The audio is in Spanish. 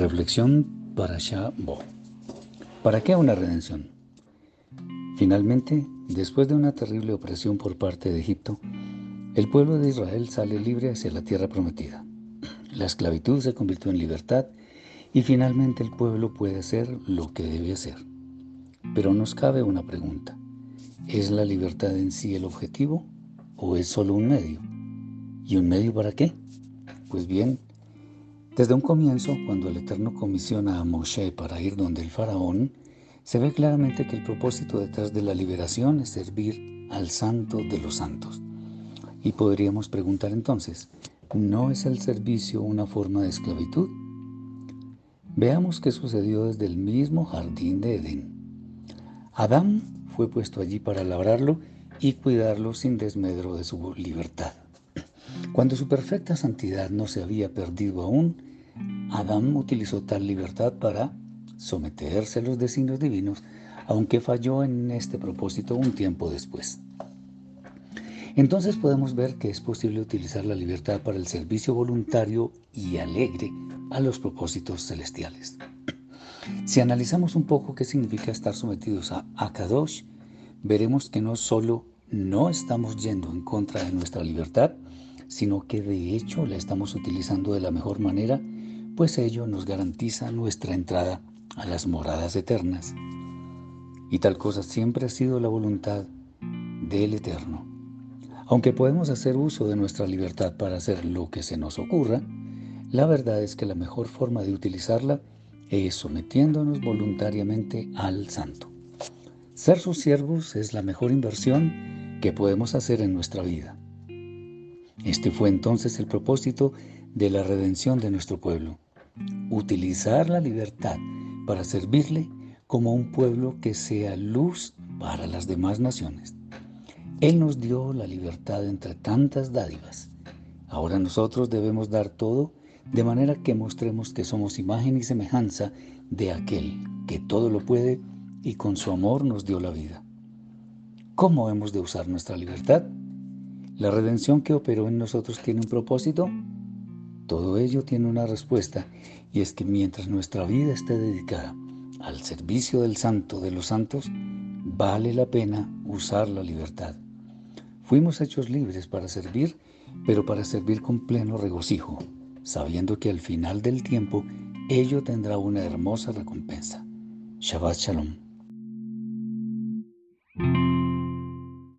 Reflexión para Bo. ¿Para qué una redención? Finalmente, después de una terrible opresión por parte de Egipto, el pueblo de Israel sale libre hacia la tierra prometida. La esclavitud se convirtió en libertad y finalmente el pueblo puede hacer lo que debe hacer. Pero nos cabe una pregunta. ¿Es la libertad en sí el objetivo o es solo un medio? ¿Y un medio para qué? Pues bien, desde un comienzo, cuando el Eterno comisiona a Moshe para ir donde el faraón, se ve claramente que el propósito detrás de la liberación es servir al santo de los santos. Y podríamos preguntar entonces, ¿no es el servicio una forma de esclavitud? Veamos qué sucedió desde el mismo jardín de Edén. Adán fue puesto allí para labrarlo y cuidarlo sin desmedro de su libertad. Cuando su perfecta santidad no se había perdido aún, Adán utilizó tal libertad para someterse a los designios divinos, aunque falló en este propósito un tiempo después. Entonces podemos ver que es posible utilizar la libertad para el servicio voluntario y alegre a los propósitos celestiales. Si analizamos un poco qué significa estar sometidos a Akadosh, veremos que no solo no estamos yendo en contra de nuestra libertad, sino que de hecho la estamos utilizando de la mejor manera, pues ello nos garantiza nuestra entrada a las moradas eternas. Y tal cosa siempre ha sido la voluntad del Eterno. Aunque podemos hacer uso de nuestra libertad para hacer lo que se nos ocurra, la verdad es que la mejor forma de utilizarla es sometiéndonos voluntariamente al Santo. Ser sus siervos es la mejor inversión que podemos hacer en nuestra vida. Este fue entonces el propósito de la redención de nuestro pueblo. Utilizar la libertad para servirle como un pueblo que sea luz para las demás naciones. Él nos dio la libertad entre tantas dádivas. Ahora nosotros debemos dar todo de manera que mostremos que somos imagen y semejanza de aquel que todo lo puede y con su amor nos dio la vida. ¿Cómo hemos de usar nuestra libertad? ¿La redención que operó en nosotros tiene un propósito? Todo ello tiene una respuesta y es que mientras nuestra vida esté dedicada al servicio del santo de los santos, vale la pena usar la libertad. Fuimos hechos libres para servir, pero para servir con pleno regocijo, sabiendo que al final del tiempo ello tendrá una hermosa recompensa. Shabbat Shalom.